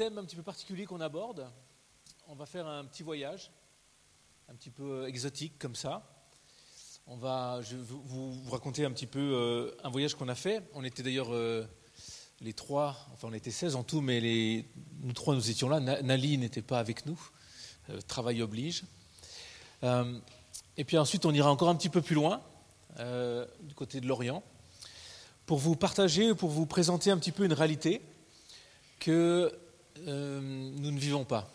thème un petit peu particulier qu'on aborde. On va faire un petit voyage, un petit peu exotique comme ça. On va, je vais vous, raconter un petit peu euh, un voyage qu'on a fait. On était d'ailleurs euh, les trois, enfin on était 16 en tout, mais les, nous trois nous étions là. Na- Nali n'était pas avec nous, Euh, travail oblige. Euh, et puis ensuite on ira encore un petit peu plus loin, euh, du côté de l'Orient, pour vous partager, pour vous présenter un petit peu une réalité que euh, nous ne vivons pas.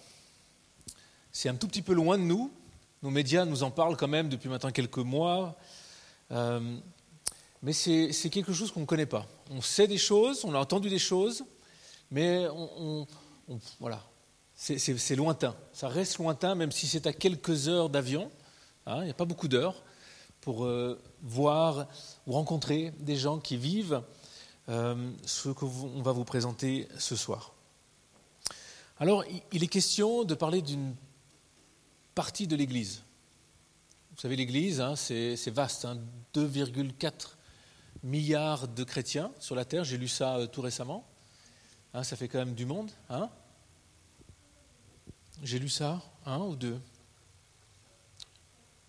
C'est un tout petit peu loin de nous. Nos médias nous en parlent quand même depuis maintenant quelques mois. Euh, mais c'est quelque chose qu'on ne connaît pas. On sait des choses, on a entendu des choses, mais voilà, c'est lointain. Ça reste lointain, même si c'est à quelques heures d'avion. hein, il n'y a pas beaucoup d'heures pour euh, voir ou rencontrer des gens qui vivent euh, ce qu'on va vous présenter ce soir. Alors, il- est question de parler d'une partie de l'Église. Vous savez, l'Église, hein, c'est vaste, hein, 2,4 milliards de chrétiens sur la Terre, j'ai lu ça euh, tout récemment. Hein, ça fait quand même du monde. Hein j'ai lu ça, un ou deux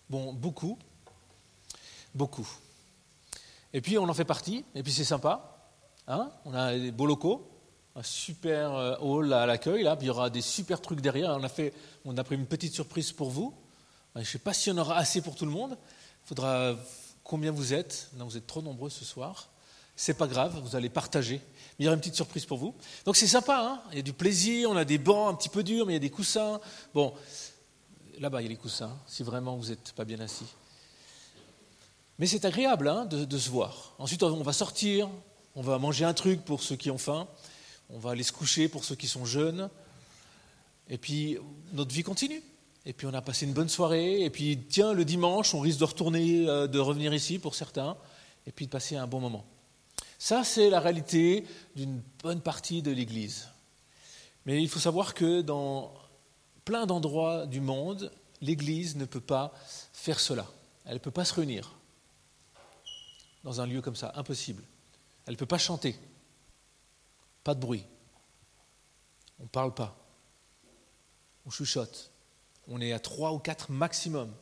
Bon, beaucoup. Beaucoup. Et puis on en fait partie, et puis c'est sympa. Hein on a des beaux locaux, un super euh, hall à l'accueil, là, il y aura des super trucs derrière. On a, fait, on a pris une petite surprise pour vous. Je ne sais pas si on aura assez pour tout le monde. Il faudra combien vous êtes? Non, vous êtes trop nombreux ce soir. C'est pas grave, vous allez partager. Mais il y aura une petite surprise pour vous. Donc c'est sympa, hein il y a du plaisir, on a des bancs un petit peu durs, mais il y a des coussins. Bon, là-bas il y a les coussins, si vraiment vous n'êtes pas bien assis. Mais c'est agréable hein, de se voir. Ensuite, on va sortir, on va manger un truc pour ceux qui ont faim, on va aller se coucher pour ceux qui sont jeunes. Et puis, notre vie continue. Et puis, on a passé une bonne soirée. Et puis, tiens, le dimanche, on risque de retourner, euh, de revenir ici pour certains. Et puis, de passer un bon moment. Ça, c'est la réalité d'une bonne partie de l'Église. Mais il faut savoir que dans plein d'endroits du monde, l'Église ne peut pas faire cela. Elle ne peut pas se réunir dans un lieu comme ça, impossible. Elle ne peut pas chanter, pas de bruit. On ne parle pas, on chuchote. On est à trois ou quatre maximum.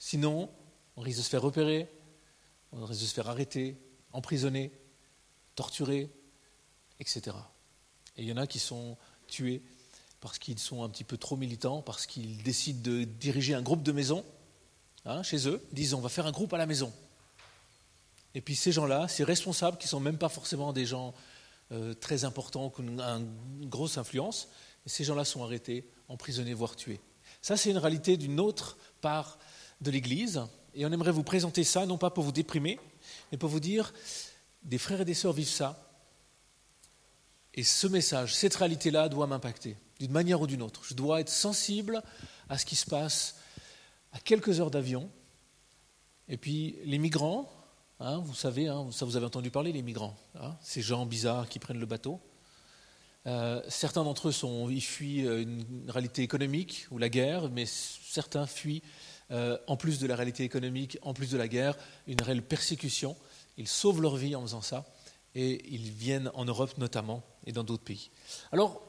Sinon, on risque de se faire repérer, on risque de se faire arrêter, emprisonner, torturer, etc. Et il y en a qui sont tués parce qu'ils sont un petit peu trop militants, parce qu'ils décident de diriger un groupe de maison hein, chez eux, ils disent on va faire un groupe à la maison. Et puis ces gens-là, ces responsables qui ne sont même pas forcément des gens euh, très importants, qui ont une grosse influence, ces gens-là sont arrêtés, emprisonnés, voire tués. Ça, c'est une réalité d'une autre part de l'Église. Et on aimerait vous présenter ça, non pas pour vous déprimer, mais pour vous dire, des frères et des sœurs vivent ça. Et ce message, cette réalité-là doit m'impacter, d'une manière ou d'une autre. Je dois être sensible à ce qui se passe à quelques heures d'avion. Et puis les migrants, Hein, vous savez, hein, ça vous avez entendu parler, les migrants, hein, ces gens bizarres qui prennent le bateau. Euh, certains d'entre eux ils fuient une réalité économique ou la guerre, mais certains fuient, euh, en plus de la réalité économique, en plus de la guerre, une réelle persécution. Ils sauvent leur vie en faisant ça, et ils viennent en Europe notamment et dans d'autres pays. Alors,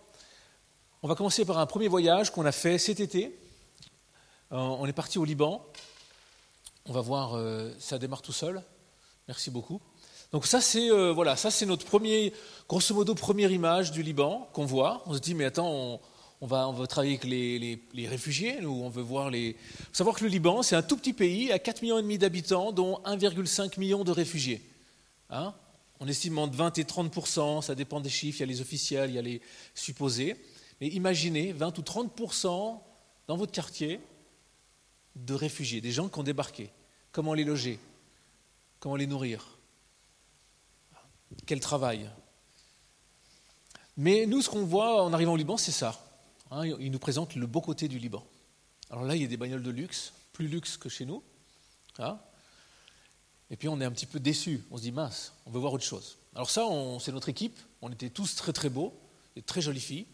on va commencer par un premier voyage qu'on a fait cet été. Euh, on est parti au Liban. On va voir, euh, ça démarre tout seul. Merci beaucoup. Donc ça c'est euh, voilà, ça c'est notre premier, grosso modo première image du Liban qu'on voit. On se dit mais attends, on, va on va travailler avec les, réfugiés ou on veut voir les. Faut savoir que le Liban c'est un tout petit pays à 4 millions et demi d'habitants, dont 1,5 million de réfugiés. Hein on estime entre 20 et 30% ça dépend des chiffres. Il y a les officiels, il y a les supposés. Mais imaginez 20 ou 30% dans votre quartier de réfugiés, des gens qui ont débarqué. Comment les loger? Comment les nourrir? Quel travail? Mais nous, ce qu'on voit en arrivant au Liban, c'est ça. Hein, il nous présente le beau côté du Liban. Alors là, il y a des bagnoles de luxe, plus luxe que chez nous. Hein et puis on est un petit peu déçus. On se dit, mince, on veut voir autre chose. Alors ça, c'est notre équipe. On était tous très très beaux, et très jolies filles.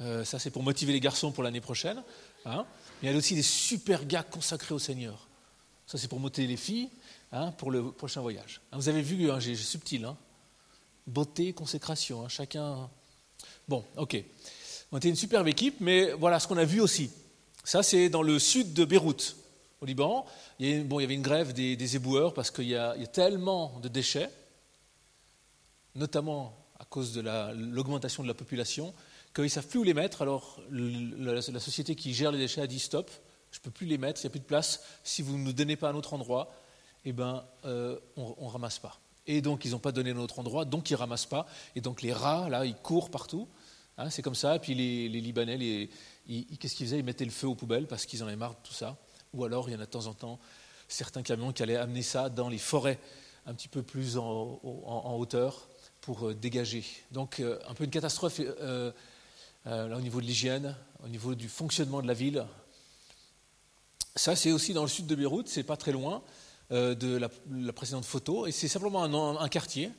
Euh, ça, c'est pour motiver les garçons pour l'année prochaine. Hein Mais il y a aussi des super gars consacrés au Seigneur. Ça, c'est pour motiver les filles hein, pour le prochain voyage. Vous avez vu, hein, j'ai subtil. Hein beauté, consécration, chacun Bon, ok. On était une superbe équipe, mais voilà ce qu'on a vu aussi. Ça, c'est dans le sud de Beyrouth, au Liban. Il y, bon, il y avait une grève des, éboueurs parce qu'il y, a tellement de déchets, notamment à cause de l'augmentation de la population, qu'ils ne savent plus où les mettre. Alors la, société qui gère les déchets a dit stop, je ne peux plus les mettre, il n'y a plus de place. Si vous ne nous donnez pas un autre endroit, eh ben, euh, on ne ramasse pas. Et donc ils n'ont pas donné un autre endroit, donc ils ne ramassent pas. Et donc les rats, là, ils courent partout. Hein, c'est comme ça. Et puis les, Libanais, qu'est-ce qu'ils faisaient? Ils mettaient le feu aux poubelles parce qu'ils en avaient marre de tout ça. Ou alors il y en a de temps en temps certains camions qui allaient amener ça dans les forêts un petit peu plus en, hauteur pour euh, dégager. Donc euh, un peu une catastrophe là, au niveau de l'hygiène, au niveau du fonctionnement de la ville. Ça, c'est aussi dans le sud de Beyrouth, c'est pas très loin de la, précédente photo, et c'est simplement un, quartier,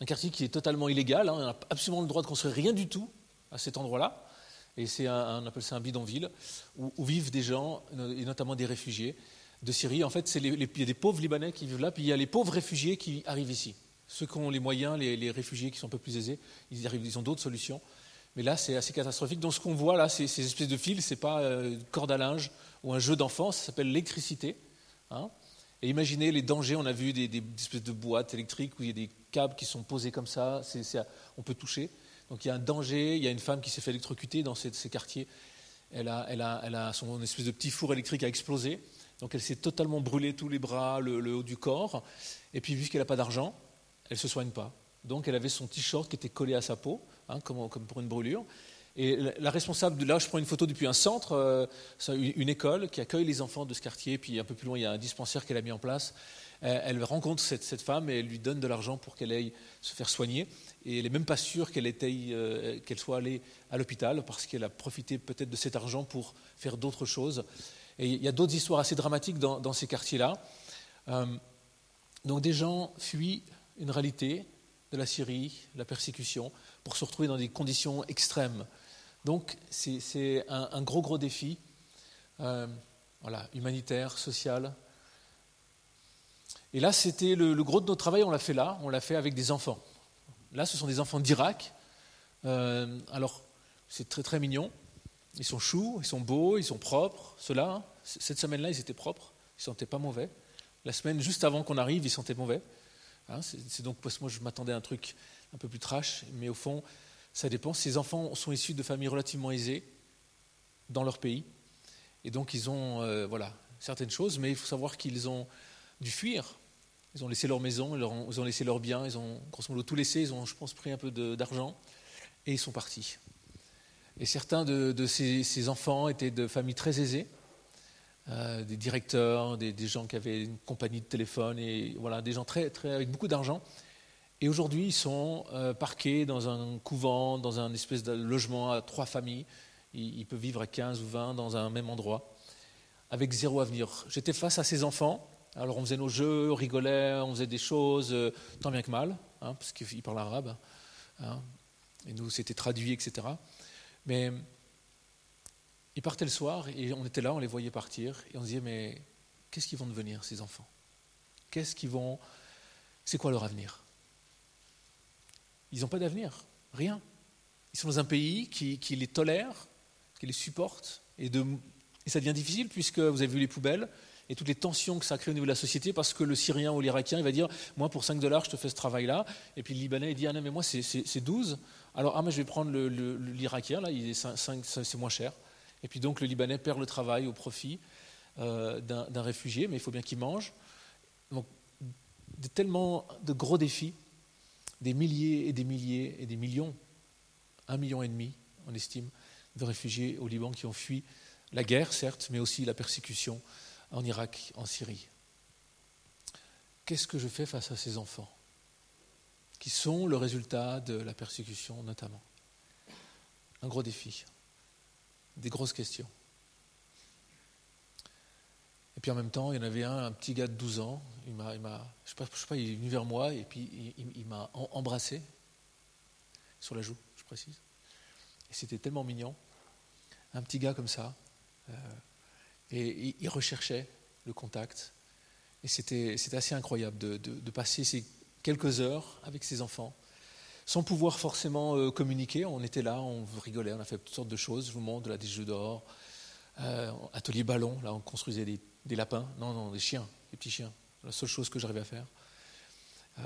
un quartier qui est totalement illégal. Hein. on n'a absolument le droit de construire rien du tout à cet endroit-là, et c'est un, on appelle ça un bidonville où, vivent des gens, et notamment des réfugiés de Syrie. En fait, il y a des pauvres Libanais qui vivent là, puis il y a les pauvres réfugiés qui arrivent ici. Ceux qui ont les moyens, les, réfugiés qui sont un peu plus aisés, ils, arrivent, ils ont d'autres solutions. Mais là, c'est assez catastrophique. Donc, ce qu'on voit là, ces, ces espèces de fils, ce n'est pas euh, une corde à linge ou un jeu d'enfant, ça s'appelle l'électricité. Hein. Et imaginez les dangers. On a vu des, espèces de boîtes électriques où il y a des câbles qui sont posés comme ça, on peut toucher. Donc, il y a un danger. Il y a une femme qui s'est fait électrocuter dans ces, quartiers. Elle a, son espèce de petit four électrique a explosé. Donc elle s'est totalement brûlée tous les bras, le, haut du corps. Et puis vu qu'elle n'a pas d'argent, elle ne se soigne pas. Donc elle avait son t-shirt qui était collé à sa peau, hein, comme, pour une brûlure. Et la, responsable, là je prends une photo depuis un centre, euh, une, école qui accueille les enfants de ce quartier, puis un peu plus loin il y a un dispensaire qu'elle a mis en place. Elle rencontre cette, femme et elle lui donne de l'argent pour qu'elle aille se faire soigner. Et elle n'est même pas sûre qu'elle euh, qu'elle soit allée à l'hôpital parce qu'elle a profité peut-être de cet argent pour faire d'autres choses. Et il y a d'autres histoires assez dramatiques dans, ces quartiers-là. Euh, donc des gens fuient une réalité de la Syrie, la persécution, pour se retrouver dans des conditions extrêmes. Donc c'est un, gros, gros défi, euh, voilà, humanitaire, social. Et là, c'était le, gros de notre travail, on l'a fait là, on l'a fait avec des enfants. Là, ce sont des enfants d'Irak. Euh, alors, c'est très très mignon. Ils sont choux, ils sont beaux, ils sont propres. Ceux-là, cette semaine-là, ils étaient propres, ils ne sentaient pas mauvais. La semaine juste avant qu'on arrive, ils sentaient mauvais. Hein, c'est donc parce que moi je m'attendais à un truc un peu plus trash, mais au fond, ça dépend. Ces enfants sont issus de familles relativement aisées dans leur pays, et donc ils ont euh, voilà certaines choses, mais il faut savoir qu'ils ont dû fuir. Ils ont laissé leur maison, ils ont laissé leurs biens, ils ont grosso modo tout laissé, ils ont, je pense, pris un peu d'argent, et ils sont partis. Et certains de, ces, enfants étaient de familles très aisées, euh, des directeurs, des, gens qui avaient une compagnie de téléphone, et voilà, des gens très, très, avec beaucoup d'argent. Et aujourd'hui, ils sont euh, parqués dans un couvent, dans un espèce de logement à trois familles. Ils, peuvent vivre à 15 ou 20 dans un même endroit, avec zéro avenir. J'étais face à ces enfants. Alors on faisait nos jeux, on rigolait, on faisait des choses, euh, tant bien que mal, hein, parce qu'ils parlent arabe. Hein, et nous, c'était traduit, etc. Mais ils partaient le soir et on était là, on les voyait partir et on se disait mais qu'est-ce qu'ils vont devenir ces enfants? Qu'est-ce qu'ils vont C'est quoi leur avenir? Ils n'ont pas d'avenir, rien. Ils sont dans un pays qui, les tolère, qui les supporte et, ça devient difficile puisque vous avez vu les poubelles et toutes les tensions que ça crée au niveau de la société parce que le Syrien ou l'Irakien il va dire moi pour 5 dollars je te fais ce travail là et puis le Libanais il dit ah non mais moi c'est 12 alors, ah, mais je vais prendre l'Irakien, là, c'est moins cher. Et puis donc, le Libanais perd le travail au profit euh, d'un réfugié, mais il faut bien qu'il mange. Donc, tellement de gros défis, des milliers et des milliers et des millions, un million et demi, on estime, de réfugiés au Liban qui ont fui la guerre, certes, mais aussi la persécution en Irak, en Syrie. Qu'est-ce que je fais face à ces enfants qui sont le résultat de la persécution notamment? Un gros défi, des grosses questions. Et puis en même temps, il y en avait un, un petit gars de 12 ans, il m'a, je ne sais, pas, il est venu vers moi et puis il, m'a embrassé sur la joue, je précise. Et c'était tellement mignon, un petit gars comme ça. Euh, et il recherchait le contact. Et c'était, assez incroyable de, passer ces quelques heures avec ses enfants, sans pouvoir forcément euh, communiquer. On était là, on rigolait, on a fait toutes sortes de choses. Je vous montre là, des jeux d'or, euh, atelier ballon, là on construisait des, des, lapins, non, non, des chiens, des petits chiens. La seule chose que j'arrivais à faire. Euh,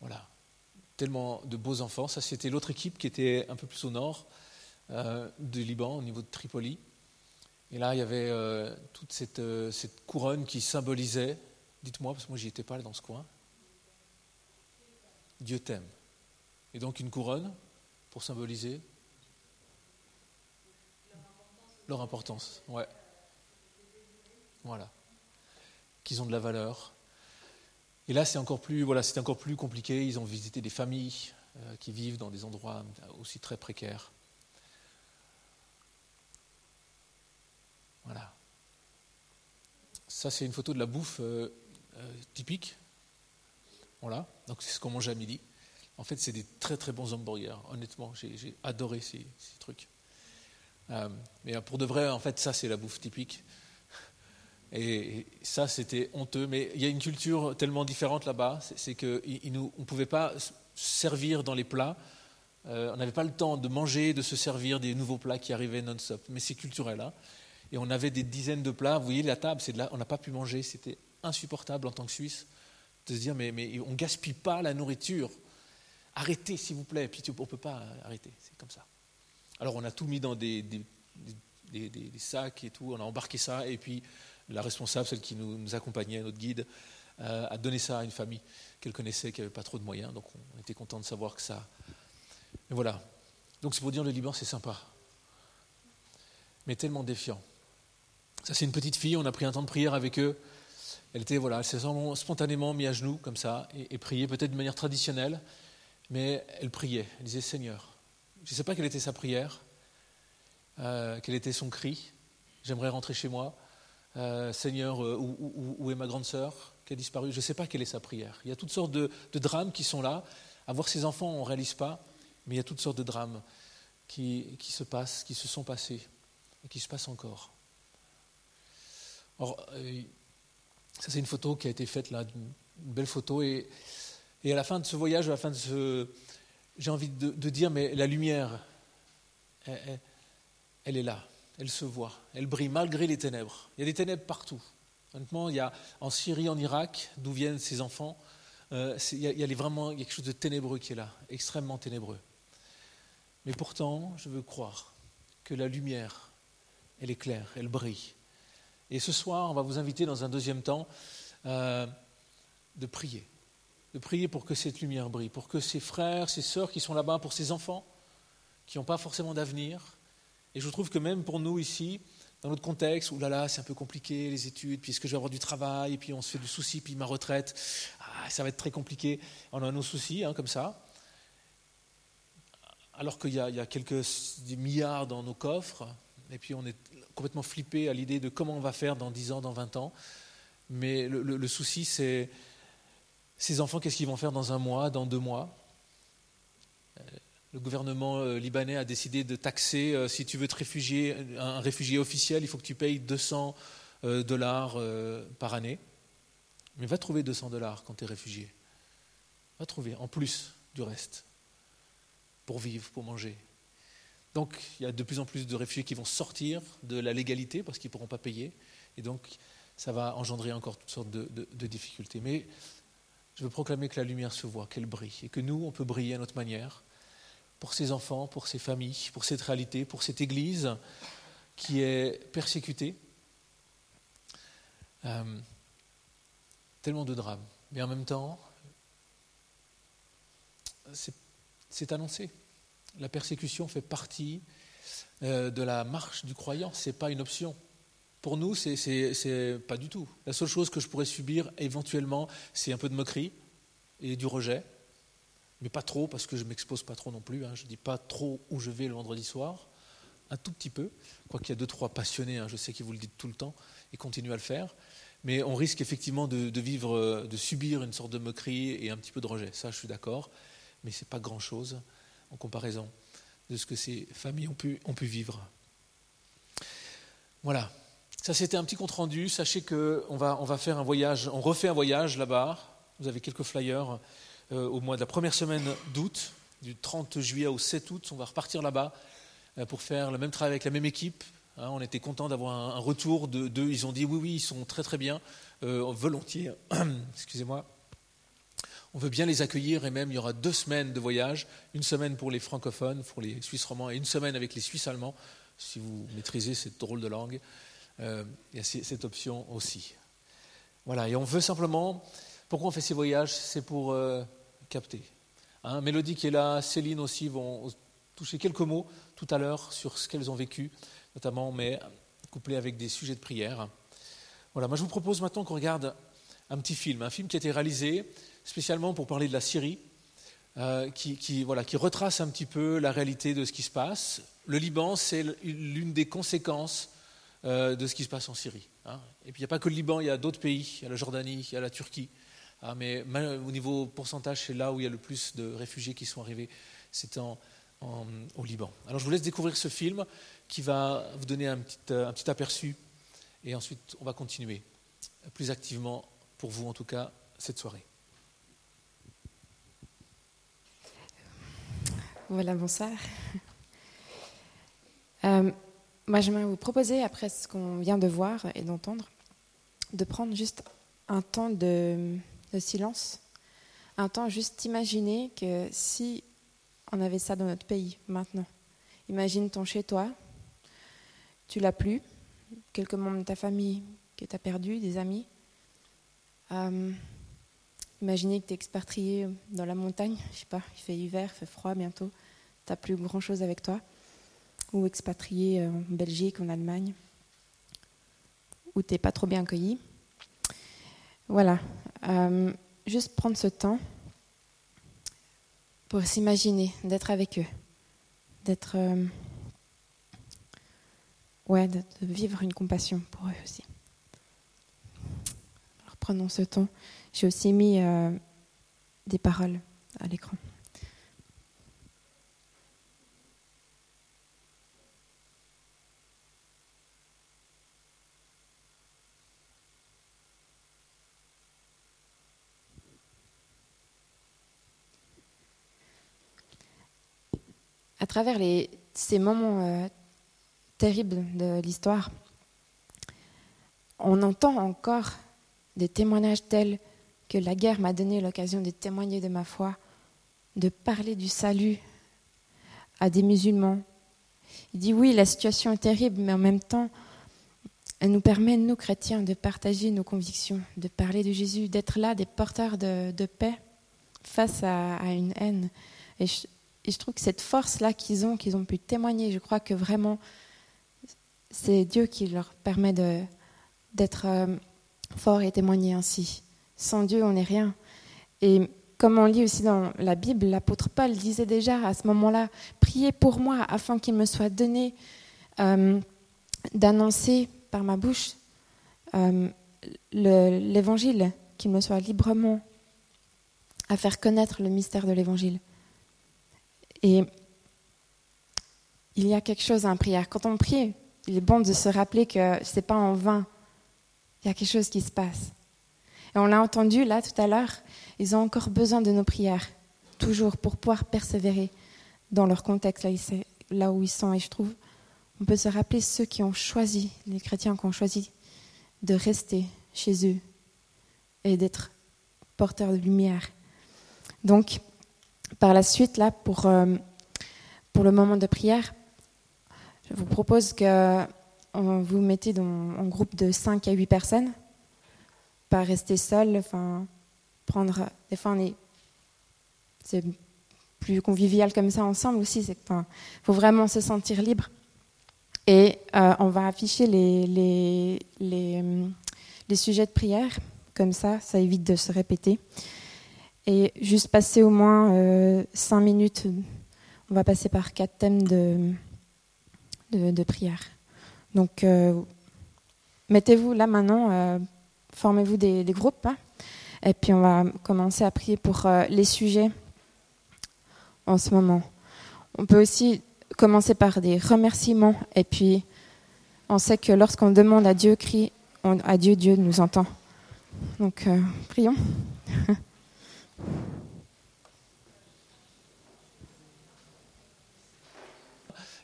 voilà, tellement de beaux enfants. Ça, c'était l'autre équipe qui était un peu plus au nord euh, du Liban, au niveau de Tripoli. Et là, il y avait euh, toute cette, couronne qui symbolisait, dites-moi, parce que moi, j'y étais pas dans ce coin. Dieu t'aime. Et donc, une couronne pour symboliser leur importance. Ouais. Voilà. Qu'ils ont de la valeur, et là, c'est encore plus, voilà, encore plus compliqué. Ils ont visité des familles euh, qui vivent dans des endroits aussi très précaires. Voilà. Ça, c'est une photo de la bouffe euh, euh, typique. Voilà. Donc, c'est ce qu'on mange à midi. En fait, c'est des très très bons hamburgers. Honnêtement, j'ai adoré ces trucs. mais pour de vrai, en fait, ça, c'est la bouffe typique. Et ça, c'était honteux. Mais il y a une culture tellement différente là-bas, c'est qu'on ne pouvait pas servir dans les plats. Euh, on n'avait pas le temps de manger, de se servir des nouveaux plats qui arrivaient non-stop. Mais c'est culturel. Hein et on avait des dizaines de plats. Vous voyez, la table, on n'a pas pu manger. C'était insupportable en tant que Suisse de se dire, mais, on ne gaspille pas la nourriture. Arrêtez, s'il vous plaît. Puis on ne peut pas arrêter. C'est comme ça. Alors on a tout mis dans des, des, sacs et tout. On a embarqué ça. Et puis la responsable, celle qui nous, accompagnait, notre guide, euh, a donné ça à une famille qu'elle connaissait, qui n'avait pas trop de moyens. Donc on était content de savoir que ça. Mais voilà. Donc c'est pour dire le Liban, c'est sympa. Mais tellement défiant. Ça, c'est une petite fille, on a pris un temps de prière avec eux. Elle était, voilà, elle s'est spontanément mise à genoux, comme ça, et, et priait, peut-être de manière traditionnelle, mais elle priait. Elle disait Seigneur. Je ne sais pas quelle était sa prière, euh, quel était son cri. J'aimerais rentrer chez moi. Euh, Seigneur, euh, où, est ma grande sœur qui a disparu? Je ne sais pas quelle est sa prière. Il y a toutes sortes de, drames qui sont là. Avoir ses enfants, on ne réalise pas, mais il y a toutes sortes de drames qui, se passent, qui se sont passés et qui se passent encore. Or, euh, ça c'est une photo qui a été faite là, une belle photo, et, à la fin de ce voyage, à la fin de ce, j'ai envie de, dire, mais la lumière, elle est là elle se voit, elle brille malgré les ténèbres. Il y a des ténèbres partout. Honnêtement, il y a en Syrie, en Irak, d'où viennent ces enfants, euh, il, y a, vraiment quelque chose de ténébreux qui est là, extrêmement ténébreux. Mais pourtant, je veux croire que la lumière, elle est claire, elle brille. Et ce soir, on va vous inviter dans un deuxième temps euh, de prier, de prier pour que cette lumière brille, pour que ces frères, ces sœurs qui sont là-bas, pour ces enfants qui n'ont pas forcément d'avenir, et je trouve que même pour nous ici, dans notre contexte, où là là, c'est un peu compliqué, les études, puis est-ce que je vais avoir du travail, et puis on se fait du souci, puis ma retraite, ah, ça va être très compliqué. On a nos soucis, hein, comme ça. Alors qu'il y, a quelques milliards dans nos coffres, et puis on est complètement flippé à l'idée de comment on va faire dans 10 ans, dans 20 ans. Mais le, le souci, c'est ces enfants, qu'est-ce qu'ils vont faire dans un mois, dans deux mois? Le gouvernement euh, libanais a décidé de taxer, euh, si tu veux te réfugier, un réfugié officiel, il faut que tu payes 200 euh, dollars par année. Mais va trouver 200 dollars quand tu es réfugié. Va trouver, en plus du reste, pour vivre, pour manger. Donc, il y a de plus en plus de réfugiés qui vont sortir de la légalité parce qu'ils ne pourront pas payer. Et donc, ça va engendrer encore toutes sortes de, de difficultés. Mais je veux proclamer que la lumière se voit, qu'elle brille, et que nous, on peut briller à notre manière pour ces enfants, pour ces familles, pour cette réalité, pour cette Église qui est persécutée. Euh, tellement de drames. Mais en même temps, c'est annoncé. La persécution fait partie euh, de la marche du croyant, ce n'est pas une option. Pour nous, c'est pas du tout. La seule chose que je pourrais subir éventuellement, c'est un peu de moquerie et du rejet mais pas trop, parce que je ne m'expose pas trop non plus. Hein. Je ne dis pas trop où je vais le vendredi soir, un tout petit peu. Quoi qu'il y a deux, trois passionnés, hein, je sais qu'ils vous le disent tout le temps, et continuent à le faire. Mais on risque effectivement de, vivre, euh, de subir une sorte de moquerie et un petit peu de rejet. Ça, je suis d'accord, mais ce n'est pas grand-chose en comparaison de ce que ces familles ont pu, vivre. Voilà. Ça, c'était un petit compte-rendu. Sachez qu'on va, on va faire un voyage, on refait un voyage là-bas. Vous avez quelques flyers. Euh, au mois de la première semaine d'août. du 30 juillet au 7 août. On va repartir là-bas pour faire le même travail avec la même équipe. Hein, on était content d'avoir un, retour d'eux. Ils ont dit oui, oui, ils sont très très bien, volontiers. Excusez-moi. On veut bien les accueillir et même il y aura deux semaines de voyage, une semaine pour les francophones, pour les Suisses romands, et une semaine avec les Suisses allemands, si vous maîtrisez cette drôle de langue. Euh, il y a cette option aussi. Voilà, et on veut simplement, pourquoi on fait ces voyages? C'est pour euh, capter. Hein, Mélodie qui est là, Céline aussi vont toucher quelques mots tout à l'heure sur ce qu'elles ont vécu, notamment, mais couplé avec des sujets de prière. Voilà, moi je vous propose maintenant qu'on regarde un petit film, un film qui a été réalisé spécialement pour parler de la Syrie, euh, qui, voilà, qui retrace un petit peu la réalité de ce qui se passe. Le Liban, c'est l'une des conséquences euh, de ce qui se passe en Syrie. Hein. Et puis il n'y a pas que le Liban, il y a d'autres pays, il y a la Jordanie, il y a la Turquie. Hein, mais au niveau pourcentage, c'est là où il y a le plus de réfugiés qui sont arrivés, c'est en, au Liban. Alors je vous laisse découvrir ce film qui va vous donner un petit, un petit aperçu et ensuite on va continuer plus activement, pour vous en tout cas, cette soirée. Voilà, bonsoir. Euh, moi, j'aimerais vous proposer, après ce qu'on vient de voir et d'entendre, de prendre juste un temps de, silence, un temps juste imaginer que si on avait ça dans notre pays maintenant, imagine ton chez toi, tu l'as plus, quelques membres de ta famille que tu as perdu, des amis. Euh, Imaginez que tu es expatrié dans la montagne, je sais pas, il fait hiver, il fait froid bientôt, tu n'as plus grand chose avec toi. Ou expatrié euh, en Belgique, en Allemagne, où tu n'es pas trop bien accueilli. Voilà, euh, juste prendre ce temps pour s'imaginer, d'être avec eux, d'être. Euh, ouais, de, vivre une compassion pour eux aussi. Alors prenons ce temps. J'ai aussi mis euh, des paroles à l'écran. À travers ces moments euh, terribles de l'histoire, on entend encore des témoignages tels que la guerre m'a donné l'occasion de témoigner de ma foi, de parler du salut à des musulmans. Il dit oui, la situation est terrible, mais en même temps, elle nous permet, nous chrétiens, de partager nos convictions, de parler de Jésus, d'être là, des porteurs de, paix face à, une haine. Trouve que cette force-là qu'ils ont, qu'ils ont pu témoigner, je crois que vraiment, c'est Dieu qui leur permet d'être euh, forts et témoigner ainsi. Sans Dieu, on n'est rien. Et comme on lit aussi dans la Bible, l'apôtre Paul disait déjà à ce moment-là, priez pour moi afin qu'il me soit donné euh, d'annoncer par ma bouche euh, l'évangile, qu'il me soit librement à faire connaître le mystère de l'évangile. Et il y a quelque chose la prière. Quand on prie, il est bon de se rappeler que ce n'est pas en vain. Il y a quelque chose qui se passe. Et on l'a entendu là tout à l'heure, ils ont encore besoin de nos prières, toujours pour pouvoir persévérer dans leur contexte, là où ils sont. Et je trouve, on peut se rappeler ceux qui ont choisi, les chrétiens qui ont choisi de rester chez eux et d'être porteurs de lumière. Donc, par la suite, là, pour, euh, pour le moment de prière, je vous propose que vous mettez dans un groupe de 5 à 8 personnes pas rester seul, enfin, prendre. Des fois, c'est plus convivial comme ça ensemble aussi. Il enfin, faut vraiment se sentir libre. Et euh, on va afficher les, les, les, euh, les, sujets de prière, comme ça, ça évite de se répéter. Et juste passer au moins euh, cinq minutes, on va passer par quatre thèmes de, prière. Donc, mettez-vous là maintenant formez-vous des, groupes. Hein. et puis on va commencer à prier pour euh, les sujets en ce moment. On peut aussi commencer par des remerciements. Et puis on sait que lorsqu'on demande à Dieu, crie à Dieu, Dieu nous entend. Donc euh, prions.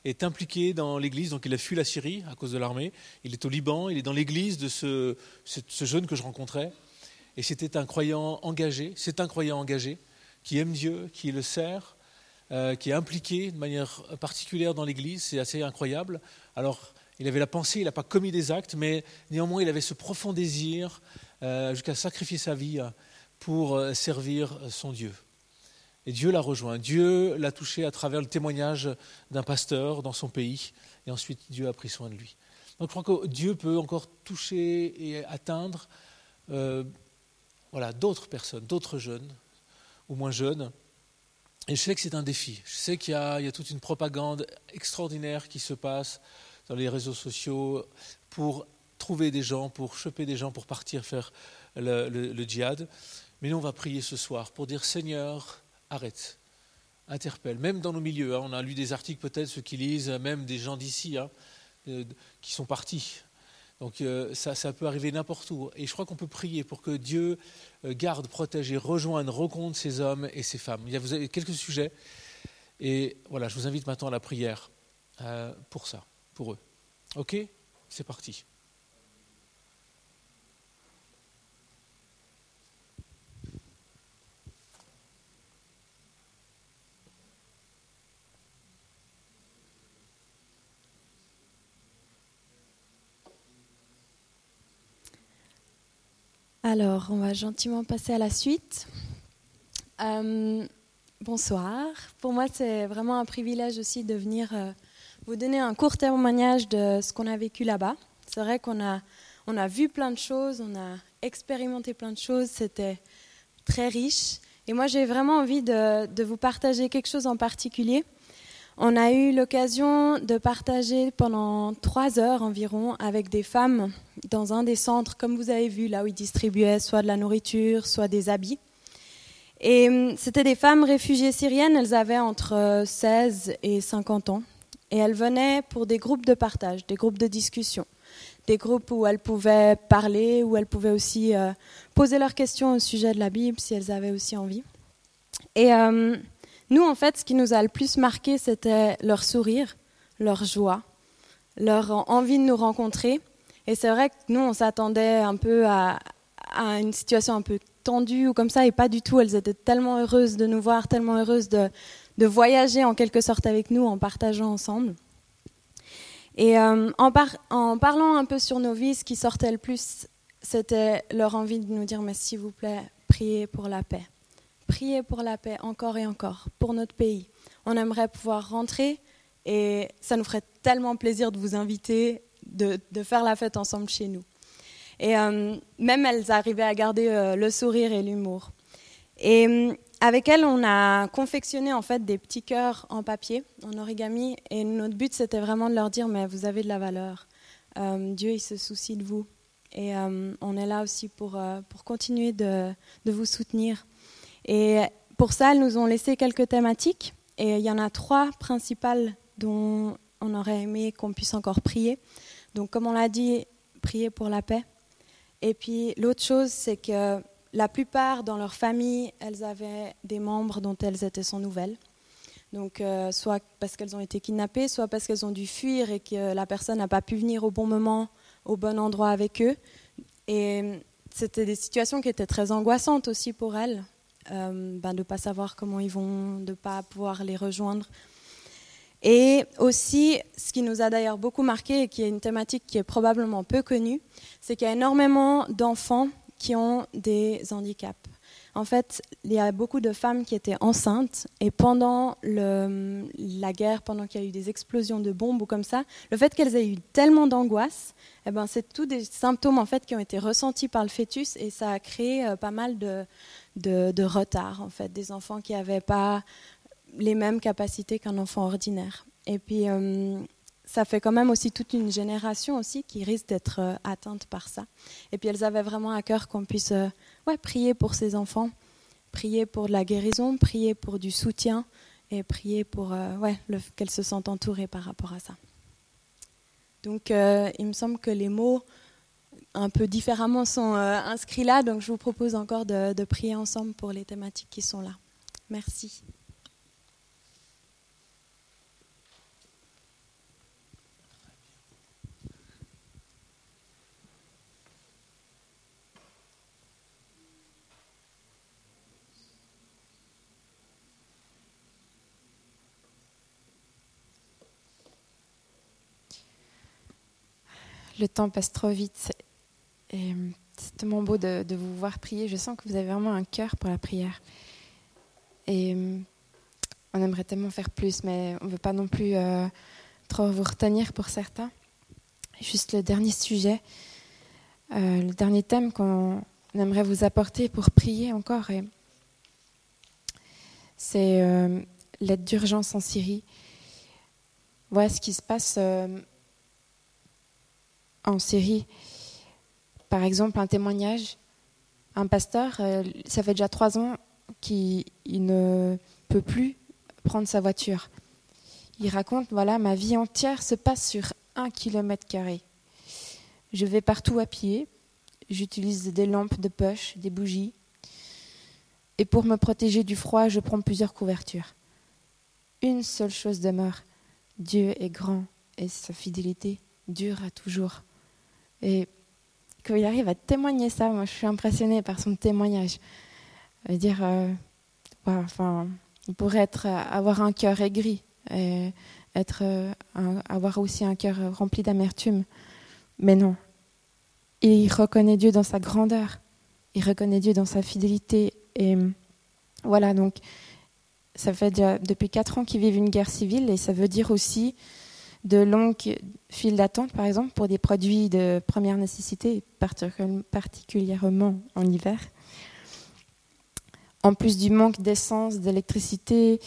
est impliqué dans l'église, donc il a fui la Syrie à cause de l'armée. Il est au Liban, il est dans l'église de ce, jeune que je rencontrais. Et c'était un croyant engagé, c'est un croyant engagé, qui aime Dieu, qui le sert, euh, qui est impliqué de manière particulière dans l'église. C'est assez incroyable. Alors, il avait la pensée, il n'a pas commis des actes, mais néanmoins, il avait ce profond désir euh, jusqu'à sacrifier sa vie pour euh, servir son Dieu. Et Dieu l'a rejoint. Dieu l'a touché à travers le témoignage d'un pasteur dans son pays. Et ensuite, Dieu a pris soin de lui. Donc je crois que Dieu peut encore toucher et atteindre euh, voilà, d'autres personnes, d'autres jeunes ou moins jeunes. Et je sais que c'est un défi. Je sais qu'il y, a toute une propagande extraordinaire qui se passe dans les réseaux sociaux pour trouver des gens, pour choper des gens, pour partir faire le djihad. Mais nous, on va prier ce soir pour dire Seigneur, arrête, interpelle. Même dans nos milieux, hein, on a lu des articles peut-être, ceux qui lisent, même des gens d'ici hein, euh, qui sont partis. Donc euh, ça, ça, peut arriver n'importe où. Et je crois qu'on peut prier pour que Dieu euh, garde, protège et rejoigne, rencontre ces hommes et ces femmes. Il y a vous avez quelques sujets. Et voilà, je vous invite maintenant à la prière pour ça, pour eux. OK? C'est parti. Alors, on va gentiment passer à la suite. Euh, bonsoir. Pour moi, c'est vraiment un privilège aussi de venir euh, vous donner un court témoignage de ce qu'on a vécu là-bas. C'est vrai qu'on a, on a vu plein de choses, on a expérimenté plein de choses, c'était très riche. Et moi, j'ai vraiment envie de, de vous partager quelque chose en particulier. On a eu l'occasion de partager pendant trois heures environ avec des femmes dans un des centres, comme vous avez vu, là où ils distribuaient soit de la nourriture, soit des habits. Et hum, c'était des femmes réfugiées syriennes, elles avaient entre 16 et 50 ans. Et elles venaient pour des groupes de partage, des groupes de discussion, des groupes où elles pouvaient parler, où elles pouvaient aussi euh, poser leurs questions au sujet de la Bible si elles avaient aussi envie. Et hum, nous, en fait, ce qui nous a le plus marqué, c'était leur sourire, leur joie, leur envie de nous rencontrer. Et c'est vrai que nous, on s'attendait un peu à, une situation un peu tendue ou comme ça, et pas du tout. Elles étaient tellement heureuses de nous voir, tellement heureuses de, voyager en quelque sorte avec nous, en partageant ensemble. Et euh, en, en, parlant un peu sur nos vies, ce qui sortait le plus, c'était leur envie de nous dire, mais s'il vous plaît, priez pour la paix prier pour la paix encore et encore, pour notre pays. On aimerait pouvoir rentrer et ça nous ferait tellement plaisir de vous inviter, de, faire la fête ensemble chez nous. Et euh, même elles arrivaient à garder euh, le sourire et l'humour. Et euh, avec elles, on a confectionné en fait des petits cœurs en papier, en origami. Et notre but, c'était vraiment de leur dire, mais vous avez de la valeur. Dieu, il se soucie de vous. Et on est là aussi pour, pour continuer de, de vous soutenir. Et pour ça, elles nous ont laissé quelques thématiques. Et il y en a trois principales dont on aurait aimé qu'on puisse encore prier. Donc, comme on l'a dit, prier pour la paix. Et puis, l'autre chose, c'est que la plupart dans leur famille, elles avaient des membres dont elles étaient sans nouvelles. Donc, euh, soit parce qu'elles ont été kidnappées, soit parce qu'elles ont dû fuir et que la personne n'a pas pu venir au bon moment, au bon endroit avec eux. Et c'était des situations qui étaient très angoissantes aussi pour elles, euh, ben, de ne pas savoir comment ils vont, de ne pas pouvoir les rejoindre. Et aussi, ce qui nous a d'ailleurs beaucoup marqué et qui est une thématique qui est probablement peu connue, c'est qu'il y a énormément d'enfants qui ont des handicaps. En fait, il y a beaucoup de femmes qui étaient enceintes et pendant la guerre, pendant qu'il y a eu des explosions de bombes ou comme ça, le fait qu'elles aient eu tellement d'angoisse, eh ben, c'est tous des symptômes en fait qui ont été ressentis par le fœtus et ça a créé euh, pas mal de, de, retard, en fait, des enfants qui n'avaient pas les mêmes capacités qu'un enfant ordinaire. Et puis, euh, ça fait quand même aussi toute une génération aussi qui risque d'être euh, atteinte par ça. Et puis, elles avaient vraiment à cœur qu'on puisse ouais, prier pour ces enfants, prier pour de la guérison, prier pour du soutien et prier pour ouais, qu'elles se sentent entourées par rapport à ça. Donc, il me semble que les mots un peu différemment sont euh, inscrits là. Donc je vous propose encore de, prier ensemble pour les thématiques qui sont là. Merci. Le temps passe trop vite. Et c'est tellement beau de, vous voir prier. Je sens que vous avez vraiment un cœur pour la prière. Et on aimerait tellement faire plus, mais on ne veut pas non plus euh, trop vous retenir pour certains. Juste le dernier sujet, euh, le dernier thème qu'on aimerait vous apporter pour prier encore, c'est euh, l'aide d'urgence en Syrie. Voilà ce qui se passe euh, en Syrie. Par exemple, un témoignage. Un pasteur, euh, ça fait déjà trois ans qu'il ne peut plus prendre sa voiture. Il raconte, voilà, ma vie entière se passe sur un kilomètre carré. Je vais partout à pied. J'utilise des lampes de poche, des bougies. Et pour me protéger du froid, je prends plusieurs couvertures. Une seule chose demeure. Dieu est grand et sa fidélité dure à toujours. Et quand il arrive à témoigner ça, moi je suis impressionnée par son témoignage. Je dire, euh, enfin, il pourrait être, avoir un cœur aigri, être, avoir aussi un cœur rempli d'amertume. Mais non. Il reconnaît Dieu dans sa grandeur. Il reconnaît Dieu dans sa fidélité. Et voilà, donc ça fait déjà depuis quatre ans qu'ils vivent une guerre civile et ça veut dire aussi de longues files d'attente, par exemple, pour des produits de première nécessité, particulièrement en hiver. En plus du manque d'essence, d'électricité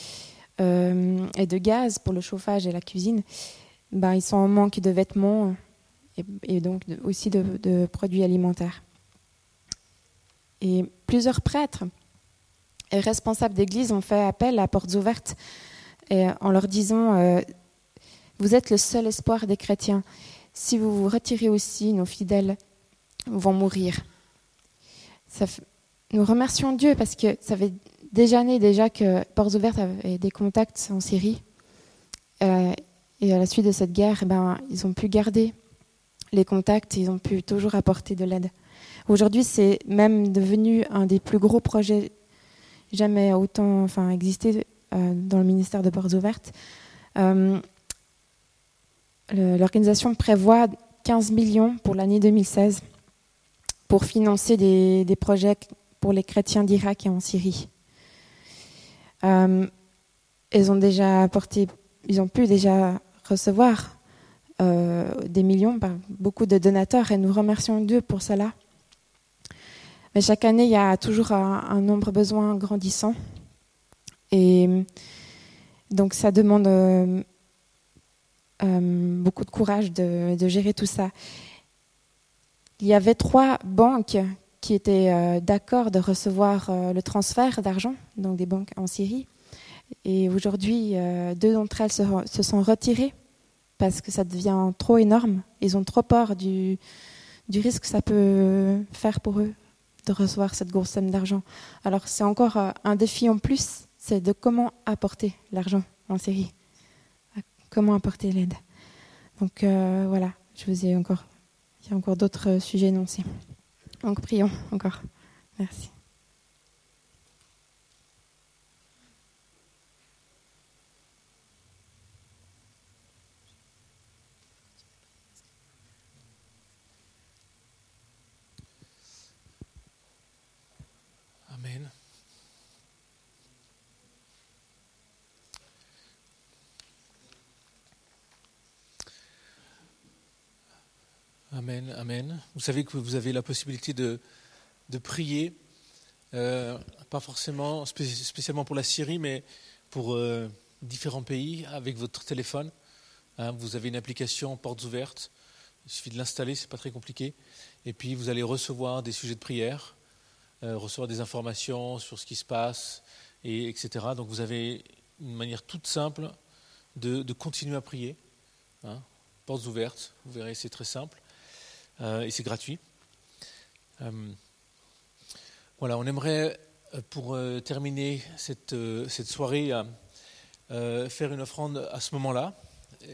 euh, et de gaz pour le chauffage et la cuisine, ben, ils sont en manque de vêtements et, donc aussi de, produits alimentaires. Et plusieurs prêtres et responsables d'église ont fait appel à portes ouvertes en leur disant euh, Vous êtes le seul espoir des chrétiens. Si vous vous retirez aussi, nos fidèles vont mourir. nous remercions Dieu parce que ça fait des années déjà que Portes Ouvertes avait des contacts en Syrie. Euh, et à la suite de cette guerre, eh ben, ils ont pu garder les contacts, ils ont pu toujours apporter de l'aide. Aujourd'hui, c'est même devenu un des plus gros projets jamais autant enfin, existé euh, dans le ministère de Portes Ouvertes. Euh, l'organisation prévoit 15 millions pour l'année 2016 pour financer des, projets pour les chrétiens d'Irak et en Syrie. Euh, ils ont déjà apporté, ils ont pu déjà recevoir euh, des millions beaucoup de donateurs et nous remercions Dieu pour cela. Mais chaque année, il y a toujours un, nombre de besoins grandissant. Et donc, ça demande euh, euh, beaucoup de courage de, gérer tout ça. Il y avait trois banques qui étaient euh, d'accord de recevoir le transfert d'argent, donc des banques en Syrie. Et aujourd'hui, deux d'entre elles se, sont retirées parce que ça devient trop énorme. Ils ont trop peur du, risque que ça peut faire pour eux de recevoir cette grosse somme d'argent. Alors c'est encore euh, un défi en plus, c'est de comment apporter l'argent en série, comment apporter l'aide. Donc euh, voilà, je vous ai encore, il y a encore d'autres sujets énoncés. Donc prions encore. Merci. Amen, amen. Vous savez que vous avez la possibilité de, prier, euh, pas forcément spécialement pour la Syrie, mais pour euh, différents pays avec votre téléphone. Hein. vous avez une application Portes ouvertes. Il suffit de l'installer, c'est pas très compliqué. Et puis vous allez recevoir des sujets de prière, euh, recevoir des informations sur ce qui se passe, et, etc. Donc vous avez une manière toute simple de, de continuer à prier. Hein. portes ouvertes, vous verrez, c'est très simple. Euh, et c'est gratuit. Euh, voilà, on aimerait, euh, pour terminer cette, soirée, faire une offrande à ce moment-là.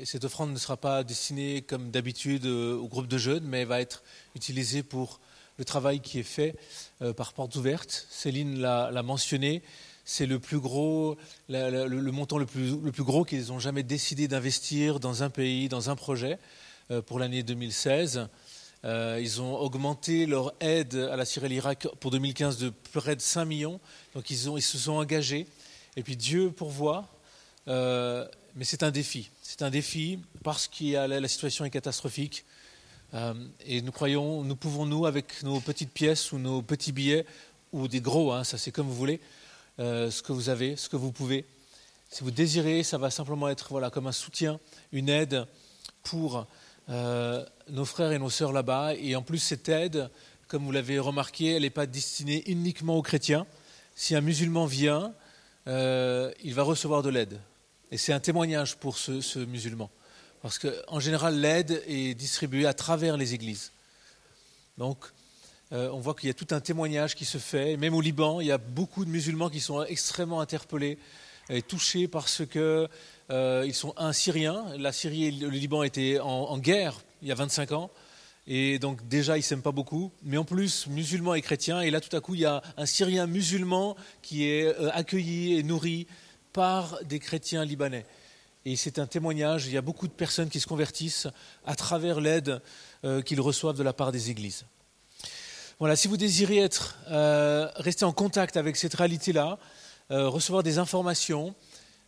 Cette offrande ne sera pas destinée comme d'habitude au groupe de jeunes, mais va être utilisée pour le travail qui est fait par Portes Ouvertes. Céline l'a mentionné, c'est le plus gros, le, montant le plus, le plus gros qu'ils ont jamais décidé d'investir dans un pays, dans un projet. pour l'année 2016. Ils ont augmenté leur aide à la Syrie et l'Irak pour 2015 de près de 5 millions. Donc ils, se sont engagés. Et puis Dieu pourvoit. mais c'est un défi. C'est un défi parce que la situation est catastrophique. et nous croyons, nous pouvons, nous, avec nos petites pièces ou nos petits billets, ou des gros, hein, ça c'est comme vous voulez, ce que vous avez, ce que vous pouvez, si vous désirez, ça va simplement être voilà, comme un soutien, une aide pour euh, nos frères et nos sœurs là-bas. Et en plus, cette aide, comme vous l'avez remarqué, elle n'est pas destinée uniquement aux chrétiens. Si un musulman vient, euh, il va recevoir de l'aide. Et c'est un témoignage pour ce, musulman. Parce qu'en général, l'aide est distribuée à travers les églises. Donc, euh, on voit qu'il y a tout un témoignage qui se fait. Même au Liban, il y a beaucoup de musulmans qui sont extrêmement interpellés est touché parce qu'ils euh, sont un Syrien. La Syrie et le Liban étaient en, guerre il y a 25 ans. Et donc déjà, ils s'aiment pas beaucoup. Mais en plus, musulmans et chrétiens. Et là, tout à coup, il y a un Syrien musulman qui est euh, accueilli et nourri par des chrétiens libanais. Et c'est un témoignage. Il y a beaucoup de personnes qui se convertissent à travers l'aide euh, qu'ils reçoivent de la part des églises. Voilà, si vous désirez rester en contact avec cette réalité-là, recevoir des informations.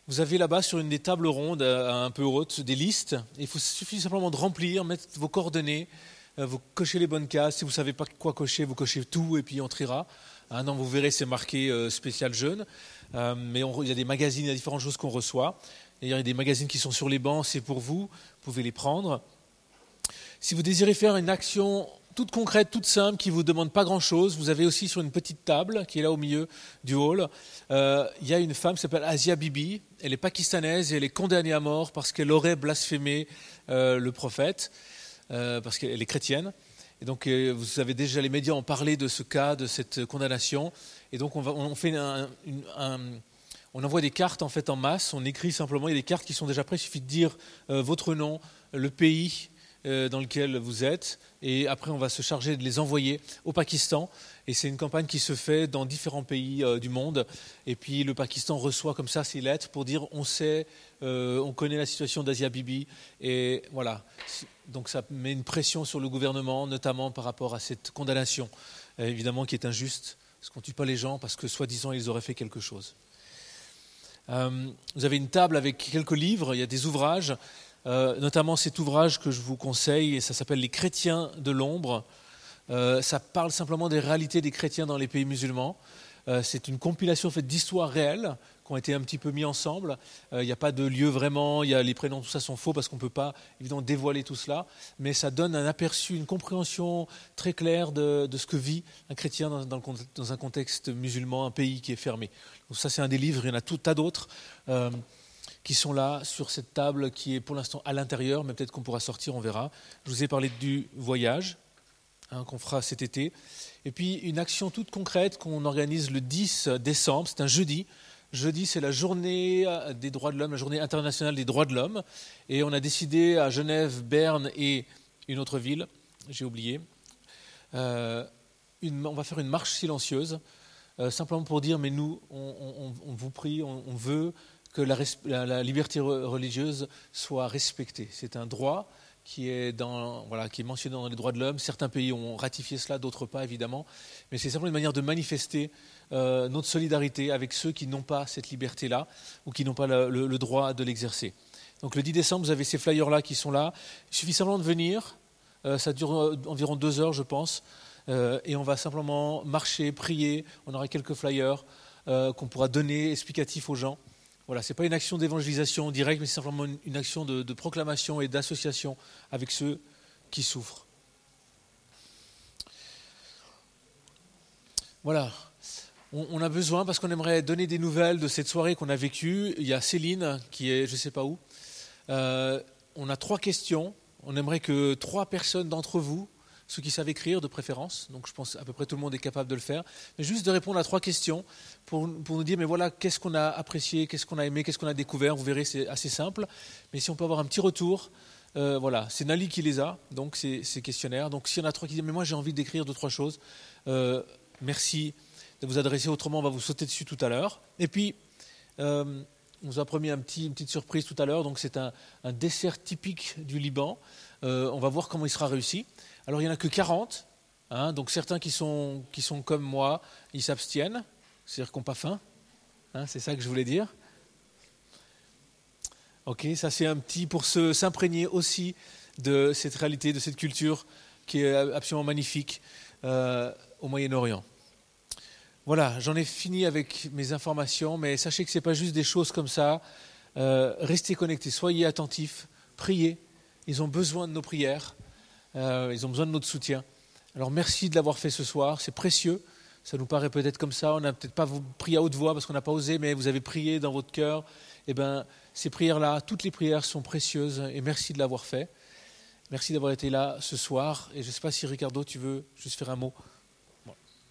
Vous avez là-bas sur une des tables rondes euh, un peu hautes des listes. Il faut suffit simplement de remplir, mettre vos coordonnées, euh, vous cochez les bonnes cases. Si vous ne savez pas quoi cocher, vous cochez tout et puis on triera. Ah non, vous verrez, c'est marqué spécial jeune. mais il y a des magazines, il y a différentes choses qu'on reçoit. il y a des magazines qui sont sur les bancs, c'est pour vous. Vous pouvez les prendre. Si vous désirez faire une action toute concrète, toute simple, qui ne vous demande pas grand-chose. Vous avez aussi sur une petite table qui est là au milieu du hall, euh, il y a une femme qui s'appelle Asia Bibi. Elle est pakistanaise et elle est condamnée à mort parce qu'elle aurait blasphémé euh, le prophète, euh, parce qu'elle est chrétienne. Et donc, vous avez déjà, les médias ont parlé de ce cas, de cette condamnation. Et donc, on fait on envoie des cartes en fait en masse. On écrit simplement. Il y a des cartes qui sont déjà prêtes. Il suffit de dire votre nom, le pays dans lequel vous êtes, et après on va se charger de les envoyer au Pakistan. Et c'est une campagne qui se fait dans différents pays euh, du monde. Et puis le Pakistan reçoit comme ça ces lettres pour dire on sait, euh, on connaît la situation d'Asia Bibi. Et voilà. Donc ça met une pression sur le gouvernement, notamment par rapport à cette condamnation, euh, évidemment qui est injuste. Parce qu'on ne tue pas les gens parce que soi-disant ils auraient fait quelque chose. vous avez une table avec quelques livres, il y a des ouvrages. Notamment cet ouvrage que je vous conseille, et ça s'appelle Les chrétiens de l'ombre. Euh, ça parle simplement des réalités des chrétiens dans les pays musulmans. Euh, c'est une compilation faite d'histoires réelles qui ont été un petit peu mis ensemble. Il n'y a pas de lieu vraiment, y a, les prénoms, tout ça sont faux parce qu'on ne peut pas évidemment dévoiler tout cela, mais ça donne un aperçu, une compréhension très claire de, ce que vit un chrétien dans, un contexte musulman, un pays qui est fermé. Donc ça c'est un des livres, il y en a tout tas d'autres qui sont là sur cette table qui est pour l'instant à l'intérieur, mais peut-être qu'on pourra sortir, on verra. Je vous ai parlé du voyage hein, qu'on fera cet été. Et puis une action toute concrète qu'on organise le 10 décembre, c'est un jeudi. Jeudi, c'est la journée des droits de l'homme, la journée internationale des droits de l'homme. Et on a décidé à Genève, Berne et une autre ville, j'ai oublié, euh, on va faire une marche silencieuse, euh, simplement pour dire, mais nous, on, vous prie, on veut que la, liberté religieuse soit respectée. C'est un droit qui est, mentionné dans les droits de l'homme. Certains pays ont ratifié cela, d'autres pas, évidemment. Mais c'est simplement une manière de manifester euh, notre solidarité avec ceux qui n'ont pas cette liberté-là ou qui n'ont pas le, droit de l'exercer. Donc le 10 décembre, vous avez ces flyers-là qui sont là. Il suffit simplement de venir. Euh, ça dure euh, environ deux heures, je pense. et on va simplement marcher, prier. On aura quelques flyers qu'on pourra donner explicatifs aux gens. Voilà, ce n'est pas une action d'évangélisation directe, mais c'est simplement une, action de, proclamation et d'association avec ceux qui souffrent. Voilà. On, a besoin, parce qu'on aimerait donner des nouvelles de cette soirée qu'on a vécue. Il y a Céline qui est je ne sais pas où. Euh, on a trois questions. On aimerait que trois personnes d'entre vous ceux qui savent écrire de préférence, donc je pense à peu près tout le monde est capable de le faire, mais juste de répondre à trois questions pour, nous dire, mais voilà, qu'est-ce qu'on a apprécié, qu'est-ce qu'on a aimé, qu'est-ce qu'on a découvert, vous verrez, c'est assez simple, mais si on peut avoir un petit retour, euh, voilà, c'est Nali qui les a, donc ces, questionnaires, donc s'il y en a trois qui disent, mais moi j'ai envie d'écrire deux, trois choses, euh, merci de vous adresser, autrement. On va vous sauter dessus tout à l'heure, et puis... Euh, On nous a promis une petite surprise tout à l'heure. Donc c'est un, dessert typique du Liban. On va voir comment il sera réussi. Alors il n'y en a que 40. Hein, donc certains qui sont, qui sont comme moi, ils s'abstiennent. C'est-à-dire qu'ils n'ont pas faim. Hein, c'est ça que je voulais dire. Ok, ça c'est un petit pour s'imprégner aussi de cette réalité, de cette culture qui est absolument magnifique euh, au Moyen-Orient. Voilà, j'en ai fini avec mes informations, mais sachez que ce n'est pas juste des choses comme ça. Euh, restez connectés, soyez attentifs, priez. Ils ont besoin de nos prières, euh, ils ont besoin de notre soutien. Alors merci de l'avoir fait ce soir, c'est précieux. Ça nous paraît peut-être comme ça, on n'a peut-être pas prié à haute voix parce qu'on n'a pas osé, mais vous avez prié dans votre cœur. Eh bien, ces prières-là, toutes les prières sont précieuses et merci de l'avoir fait. Merci d'avoir été là ce soir. Et je ne sais pas si Ricardo, tu veux juste faire un mot